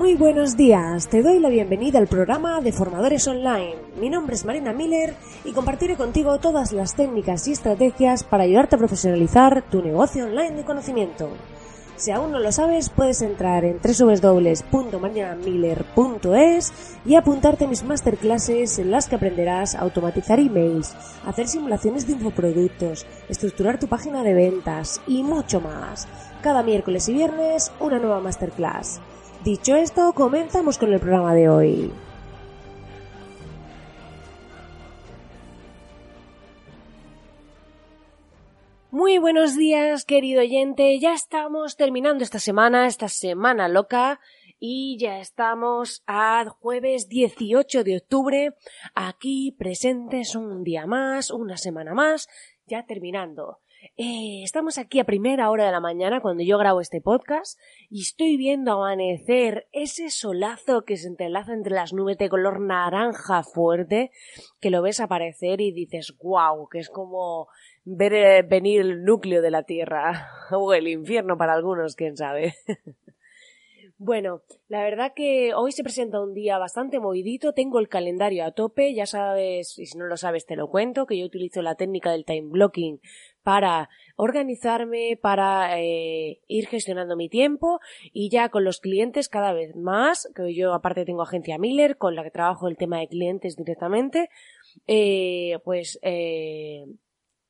Muy buenos días, te doy la bienvenida al programa de Formadores Online. Mi nombre es Marina Miller y compartiré contigo todas las técnicas y estrategias para ayudarte a profesionalizar tu negocio online de conocimiento. Si aún no lo sabes, puedes entrar en www.marinamiller.es y apuntarte a mis masterclasses en las que aprenderás a automatizar emails, hacer simulaciones de infoproductos, estructurar tu página de ventas y mucho más. Cada miércoles y viernes una nueva masterclass. Dicho esto, comenzamos con el programa de hoy. Muy buenos días, querido oyente. Ya estamos terminando esta semana, esta semana loca, y ya estamos a jueves 18 de octubre, aquí presentes un día más, una semana más, ya terminando. Eh, estamos aquí a primera hora de la mañana cuando yo grabo este podcast y estoy viendo amanecer ese solazo que se entrelaza entre las nubes de color naranja fuerte que lo ves aparecer y dices wow, que es como ver eh, venir el núcleo de la Tierra o el infierno para algunos, quién sabe. Bueno, la verdad que hoy se presenta un día bastante movidito, tengo el calendario a tope, ya sabes, y si no lo sabes te lo cuento, que yo utilizo la técnica del time blocking para organizarme, para eh, ir gestionando mi tiempo y ya con los clientes cada vez más, que yo aparte tengo agencia Miller con la que trabajo el tema de clientes directamente, eh, pues eh,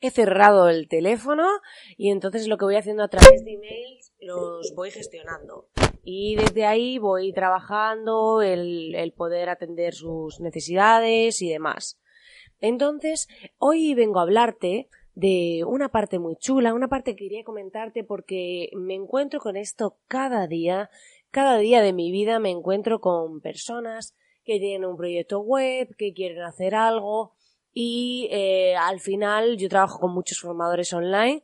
he cerrado el teléfono y entonces lo que voy haciendo a través de emails los voy gestionando y desde ahí voy trabajando el, el poder atender sus necesidades y demás. Entonces, hoy vengo a hablarte de una parte muy chula, una parte que quería comentarte porque me encuentro con esto cada día, cada día de mi vida me encuentro con personas que tienen un proyecto web, que quieren hacer algo y eh, al final yo trabajo con muchos formadores online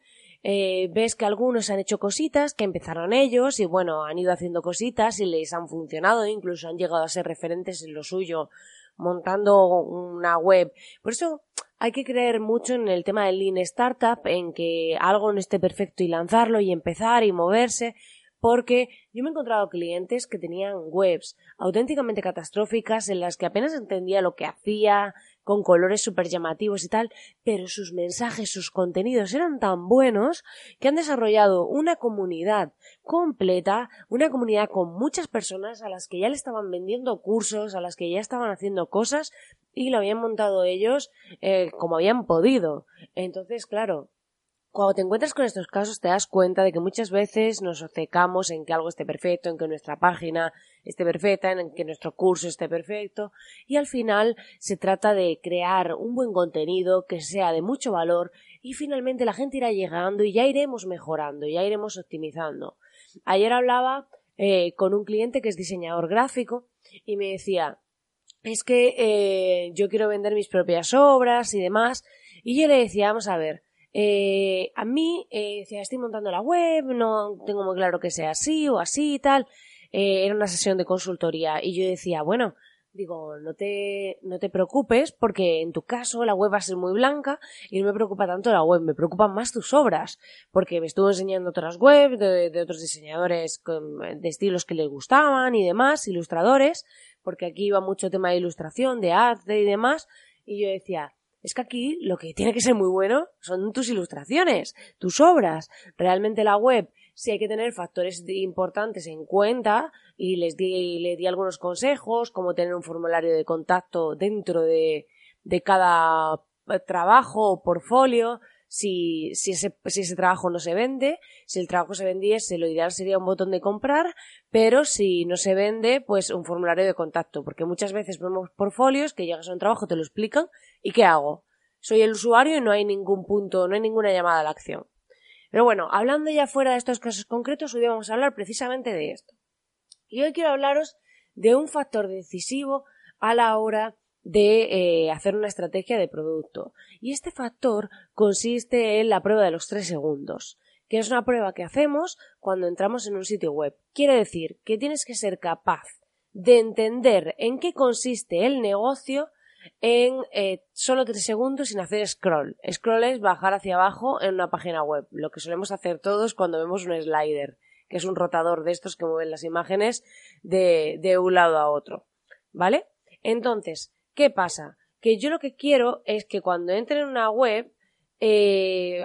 eh, ves que algunos han hecho cositas que empezaron ellos y bueno, han ido haciendo cositas y les han funcionado, incluso han llegado a ser referentes en lo suyo montando una web. Por eso hay que creer mucho en el tema del Lean Startup, en que algo no esté perfecto y lanzarlo y empezar y moverse, porque yo me he encontrado clientes que tenían webs auténticamente catastróficas en las que apenas entendía lo que hacía, con colores súper llamativos y tal, pero sus mensajes, sus contenidos eran tan buenos que han desarrollado una comunidad completa, una comunidad con muchas personas a las que ya le estaban vendiendo cursos, a las que ya estaban haciendo cosas y lo habían montado ellos eh, como habían podido. Entonces, claro, cuando te encuentras con estos casos te das cuenta de que muchas veces nos obcecamos en que algo esté perfecto, en que nuestra página esté perfecta, en que nuestro curso esté perfecto y al final se trata de crear un buen contenido que sea de mucho valor y finalmente la gente irá llegando y ya iremos mejorando, ya iremos optimizando. Ayer hablaba eh, con un cliente que es diseñador gráfico y me decía es que eh, yo quiero vender mis propias obras y demás y yo le decía vamos a ver eh, a mí, eh, decía, estoy montando la web, no tengo muy claro que sea así o así y tal. Eh, era una sesión de consultoría y yo decía, bueno, digo, no te, no te preocupes porque en tu caso la web va a ser muy blanca y no me preocupa tanto la web, me preocupan más tus obras porque me estuvo enseñando otras webs de, de otros diseñadores de estilos que les gustaban y demás, ilustradores, porque aquí iba mucho tema de ilustración, de arte y demás, y yo decía, es que aquí lo que tiene que ser muy bueno son tus ilustraciones, tus obras. Realmente la web sí hay que tener factores importantes en cuenta y les di, le di algunos consejos, como tener un formulario de contacto dentro de, de cada trabajo o portfolio, si, si, ese, si ese trabajo no se vende, si el trabajo se vendiese, lo ideal sería un botón de comprar, pero si no se vende, pues un formulario de contacto, porque muchas veces vemos portfolios que llegas a un trabajo, te lo explican, ¿y qué hago? Soy el usuario y no hay ningún punto, no hay ninguna llamada a la acción. Pero bueno, hablando ya fuera de estos casos concretos, hoy vamos a hablar precisamente de esto. Y hoy quiero hablaros de un factor decisivo a la hora de eh, hacer una estrategia de producto. Y este factor consiste en la prueba de los tres segundos, que es una prueba que hacemos cuando entramos en un sitio web. Quiere decir que tienes que ser capaz de entender en qué consiste el negocio en eh, solo tres segundos sin hacer scroll. Scroll es bajar hacia abajo en una página web, lo que solemos hacer todos cuando vemos un slider que es un rotador de estos que mueven las imágenes de, de un lado a otro. ¿Vale? Entonces, ¿qué pasa? Que yo lo que quiero es que cuando entre en una web, eh,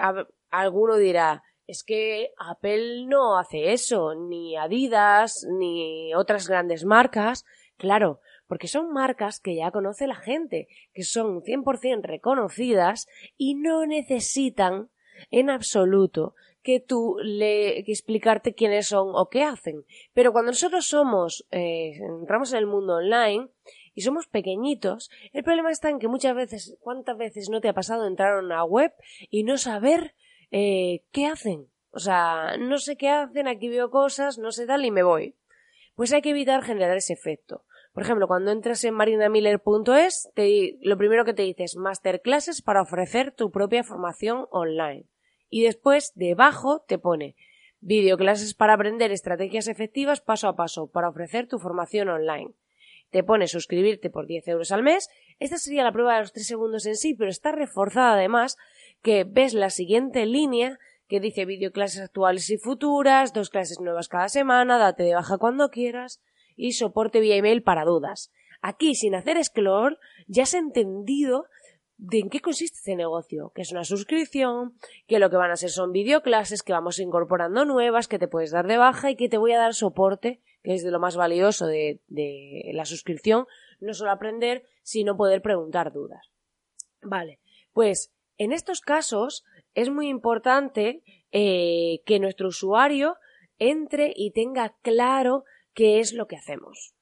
alguno dirá, es que Apple no hace eso, ni Adidas, ni otras grandes marcas. Claro, porque son marcas que ya conoce la gente, que son 100% reconocidas y no necesitan en absoluto que tú le explicarte quiénes son o qué hacen. Pero cuando nosotros somos, eh, entramos en el mundo online y somos pequeñitos, el problema está en que muchas veces, ¿cuántas veces no te ha pasado entrar a una web y no saber eh, ¿qué hacen? O sea, no sé qué hacen, aquí veo cosas, no sé tal y me voy. Pues hay que evitar generar ese efecto. Por ejemplo, cuando entras en marinamiller.es, lo primero que te dice es masterclasses para ofrecer tu propia formación online. Y después, debajo, te pone videoclases para aprender estrategias efectivas paso a paso para ofrecer tu formación online. Te pone suscribirte por 10 euros al mes. Esta sería la prueba de los 3 segundos en sí, pero está reforzada además que ves la siguiente línea que dice videoclases actuales y futuras, dos clases nuevas cada semana, date de baja cuando quieras y soporte vía email para dudas. Aquí, sin hacer scroll, ya has entendido de en qué consiste este negocio, que es una suscripción, que lo que van a ser son videoclases, que vamos incorporando nuevas, que te puedes dar de baja y que te voy a dar soporte, que es de lo más valioso de, de la suscripción, no solo aprender, sino poder preguntar dudas. Vale, pues en estos casos es muy importante eh, que nuestro usuario entre y tenga claro qué es lo que hacemos.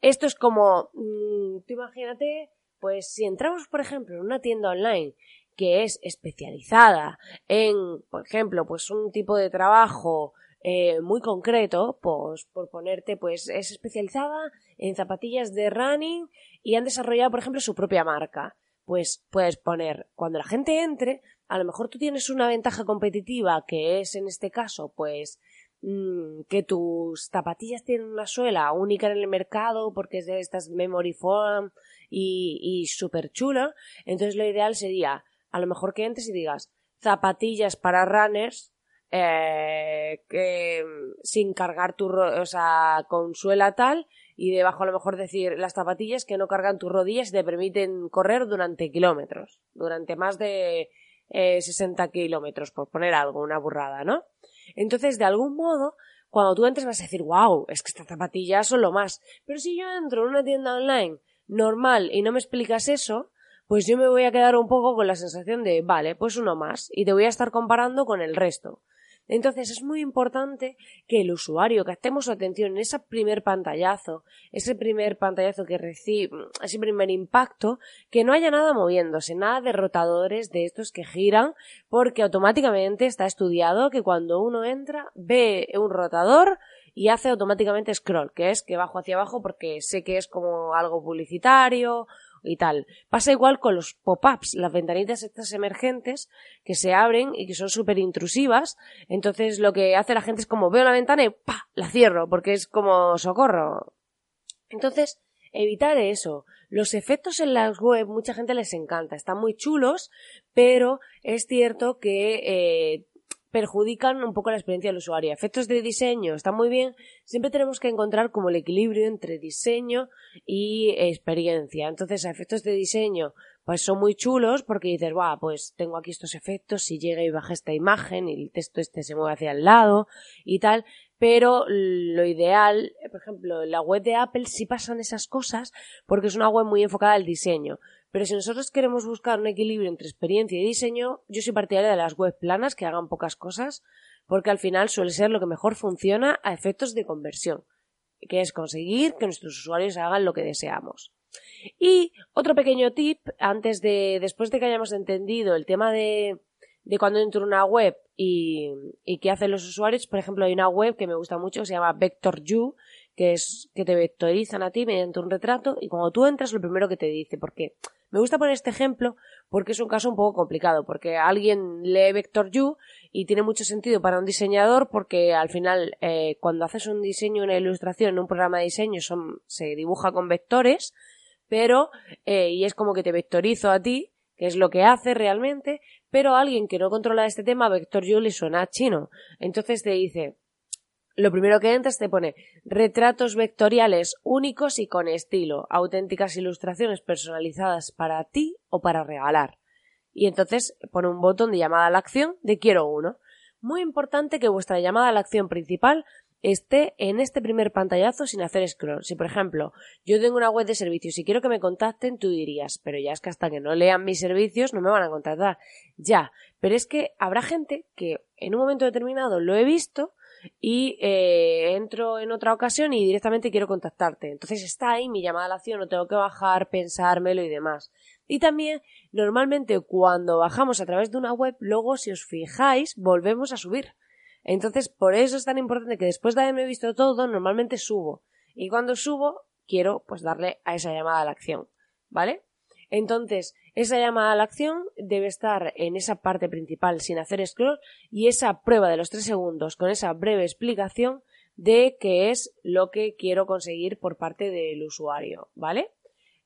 Esto es como, mm, tú imagínate, pues si entramos, por ejemplo, en una tienda online que es especializada en, por ejemplo, pues un tipo de trabajo eh, muy concreto, pues por ponerte, pues es especializada en zapatillas de running y han desarrollado, por ejemplo, su propia marca pues puedes poner, cuando la gente entre, a lo mejor tú tienes una ventaja competitiva que es en este caso, pues que tus zapatillas tienen una suela única en el mercado porque es de estas memory foam y, y súper chula, entonces lo ideal sería a lo mejor que entres y digas zapatillas para runners eh, que sin cargar tu o sea con suela tal y debajo a lo mejor decir las zapatillas que no cargan tus rodillas y te permiten correr durante kilómetros, durante más de eh, 60 kilómetros, por poner algo, una burrada, ¿no? Entonces, de algún modo, cuando tú entres vas a decir, wow, es que estas zapatillas son lo más. Pero si yo entro en una tienda online normal y no me explicas eso, pues yo me voy a quedar un poco con la sensación de, vale, pues uno más, y te voy a estar comparando con el resto. Entonces es muy importante que el usuario captemos su atención en ese primer pantallazo, ese primer pantallazo que recibe, ese primer impacto, que no haya nada moviéndose, nada de rotadores de estos que giran, porque automáticamente está estudiado que cuando uno entra ve un rotador y hace automáticamente scroll, que es que bajo hacia abajo porque sé que es como algo publicitario y tal. Pasa igual con los pop-ups, las ventanitas estas emergentes que se abren y que son súper intrusivas. Entonces lo que hace la gente es como veo la ventana y ¡pa! la cierro porque es como socorro. Entonces, evitar eso. Los efectos en las web mucha gente les encanta, están muy chulos, pero es cierto que eh, perjudican un poco la experiencia del usuario. Efectos de diseño están muy bien, siempre tenemos que encontrar como el equilibrio entre diseño y experiencia. Entonces, efectos de diseño, pues son muy chulos porque dices, va, pues tengo aquí estos efectos, si llega y baja esta imagen y el texto este se mueve hacia el lado y tal, pero lo ideal, por ejemplo, en la web de Apple sí pasan esas cosas porque es una web muy enfocada al diseño. Pero si nosotros queremos buscar un equilibrio entre experiencia y diseño, yo soy partidaria de las web planas que hagan pocas cosas, porque al final suele ser lo que mejor funciona a efectos de conversión, que es conseguir que nuestros usuarios hagan lo que deseamos. Y otro pequeño tip, antes de, después de que hayamos entendido el tema de, de cuando entro una web y, qué hacen los usuarios, por ejemplo, hay una web que me gusta mucho, se llama VectorU, que es que te vectorizan a ti mediante un retrato y cuando tú entras lo primero que te dice, porque me gusta poner este ejemplo porque es un caso un poco complicado, porque alguien lee Vector U y tiene mucho sentido para un diseñador porque al final eh, cuando haces un diseño, una ilustración un programa de diseño se dibuja con vectores, pero eh, y es como que te vectorizo a ti, que es lo que hace realmente, pero a alguien que no controla este tema, Vector U le suena chino. Entonces te dice, lo primero que entras te pone retratos vectoriales únicos y con estilo, auténticas ilustraciones personalizadas para ti o para regalar. Y entonces pone un botón de llamada a la acción de quiero uno. Muy importante que vuestra llamada a la acción principal esté en este primer pantallazo sin hacer scroll. Si, por ejemplo, yo tengo una web de servicios y quiero que me contacten, tú dirías, pero ya es que hasta que no lean mis servicios no me van a contactar. Ya, pero es que habrá gente que en un momento determinado lo he visto y eh, entro en otra ocasión y directamente quiero contactarte. Entonces está ahí mi llamada a la acción, no tengo que bajar, pensármelo y demás. Y también, normalmente cuando bajamos a través de una web, luego si os fijáis, volvemos a subir. Entonces, por eso es tan importante que después de haberme visto todo, normalmente subo. Y cuando subo, quiero pues darle a esa llamada a la acción. ¿Vale? Entonces, esa llamada a la acción debe estar en esa parte principal sin hacer scroll y esa prueba de los tres segundos con esa breve explicación de qué es lo que quiero conseguir por parte del usuario, ¿vale?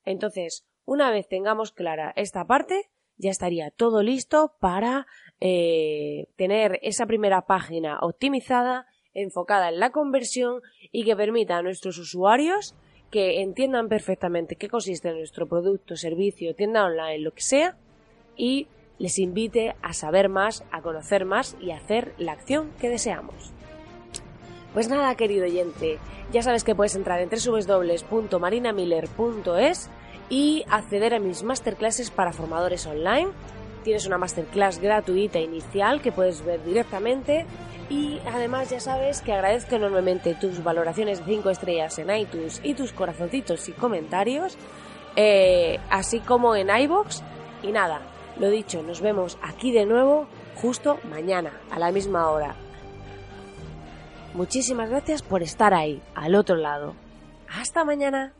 Entonces, una vez tengamos clara esta parte, ya estaría todo listo para eh, tener esa primera página optimizada, enfocada en la conversión y que permita a nuestros usuarios que entiendan perfectamente qué consiste nuestro producto, servicio, tienda online, lo que sea, y les invite a saber más, a conocer más y a hacer la acción que deseamos. Pues nada, querido oyente, ya sabes que puedes entrar en www.marinamiller.es y acceder a mis masterclasses para formadores online. Tienes una masterclass gratuita inicial que puedes ver directamente y además ya sabes que agradezco enormemente tus valoraciones de 5 estrellas en iTunes y tus corazoncitos y comentarios, eh, así como en iBox. Y nada, lo dicho, nos vemos aquí de nuevo justo mañana a la misma hora. Muchísimas gracias por estar ahí, al otro lado. Hasta mañana.